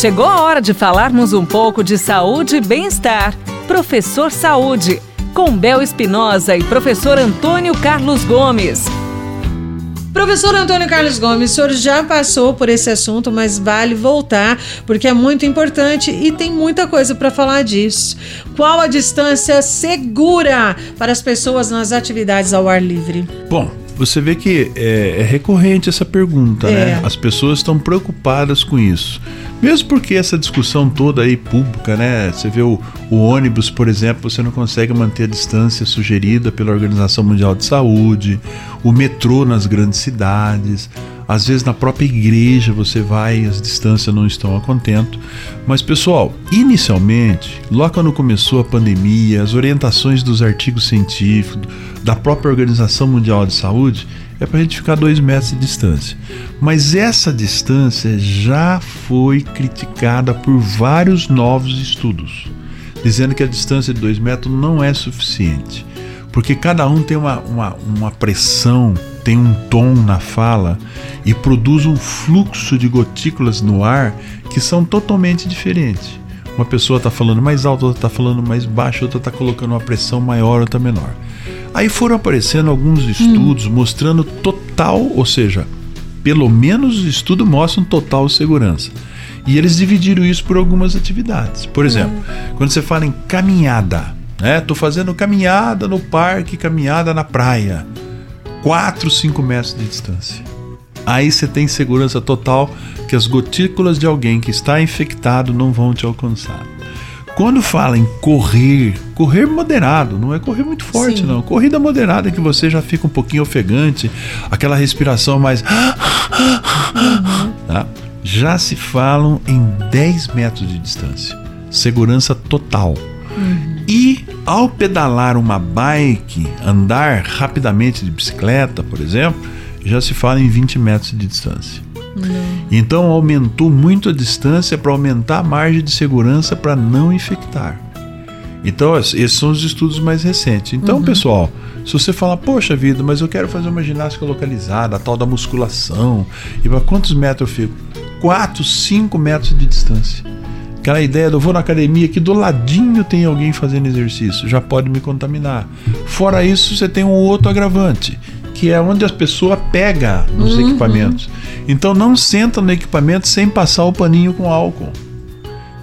Chegou a hora de falarmos um pouco de saúde e bem-estar. Professor Saúde, com Bel Espinosa e professor Antônio Carlos Gomes. Professor Antônio Carlos Gomes, o senhor já passou por esse assunto, mas vale voltar porque é muito importante e tem muita coisa para falar disso. Qual a distância segura para as pessoas nas atividades ao ar livre? Bom, você vê que é, é recorrente essa pergunta, é. né? As pessoas estão preocupadas com isso. Mesmo porque essa discussão toda aí pública, né? Você vê o, o, ônibus, por exemplo, você não consegue manter a distância sugerida pela Organização Mundial de Saúde, o metrô nas grandes cidades, às vezes na própria igreja você vai, as distâncias não estão a contento. Mas pessoal, inicialmente, logo quando começou a pandemia, as orientações dos artigos científicos, da própria Organização Mundial de Saúde, é para a gente ficar dois metros de distância. Mas essa distância já foi criticada por vários novos estudos, dizendo que a distância de dois metros não é suficiente, porque cada um tem uma, uma, uma pressão, tem um tom na fala e produz um fluxo de gotículas no ar que são totalmente diferentes. Uma pessoa está falando mais alto, outra está falando mais baixo, outra está colocando uma pressão maior, outra menor. Aí foram aparecendo alguns estudos hum. mostrando total, ou seja, pelo menos os estudos mostram total segurança. E eles dividiram isso por algumas atividades. Por exemplo, hum. quando você fala em caminhada, né? Tô fazendo caminhada no parque, caminhada na praia. 4, 5 metros de distância. Aí você tem segurança total que as gotículas de alguém que está infectado não vão te alcançar. Quando fala em correr, correr moderado, não é correr muito forte, Sim. não. Corrida moderada que você já fica um pouquinho ofegante, aquela respiração mais. Uhum. Tá? Já se falam em 10 metros de distância. Segurança total. Uhum. E ao pedalar uma bike, andar rapidamente de bicicleta, por exemplo, já se fala em 20 metros de distância. Não. Então aumentou muito a distância para aumentar a margem de segurança para não infectar. Então, esses são os estudos mais recentes. Então, uhum. pessoal, se você falar, poxa vida, mas eu quero fazer uma ginástica localizada, a tal da musculação, e para quantos metros eu fico? 4, 5 metros de distância. Aquela ideia do eu vou na academia que do ladinho tem alguém fazendo exercício, já pode me contaminar. Fora isso, você tem um outro agravante que é onde a pessoa pega nos uhum. equipamentos. Então não senta no equipamento sem passar o paninho com álcool.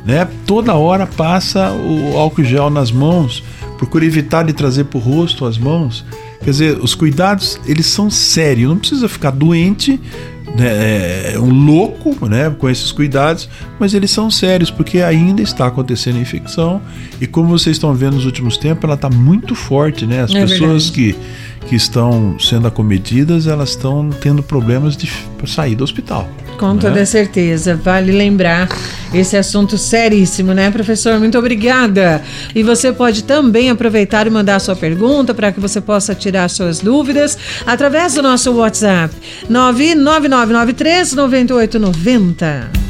Né? Toda hora passa o álcool gel nas mãos, procura evitar de trazer para o rosto as mãos. Quer dizer, os cuidados eles são sérios, não precisa ficar doente, né, é um louco né, com esses cuidados, mas eles são sérios porque ainda está acontecendo a infecção e como vocês estão vendo nos últimos tempos, ela está muito forte, né? As é pessoas verdade. que que estão sendo acometidas, elas estão tendo problemas de sair do hospital. Com né? toda certeza. Vale lembrar esse assunto seríssimo, né, professor? Muito obrigada. E você pode também aproveitar e mandar sua pergunta para que você possa tirar suas dúvidas através do nosso WhatsApp 99993 9890.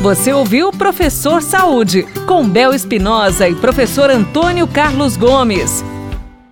Você ouviu Professor Saúde, com Bel Espinosa e professor Antônio Carlos Gomes.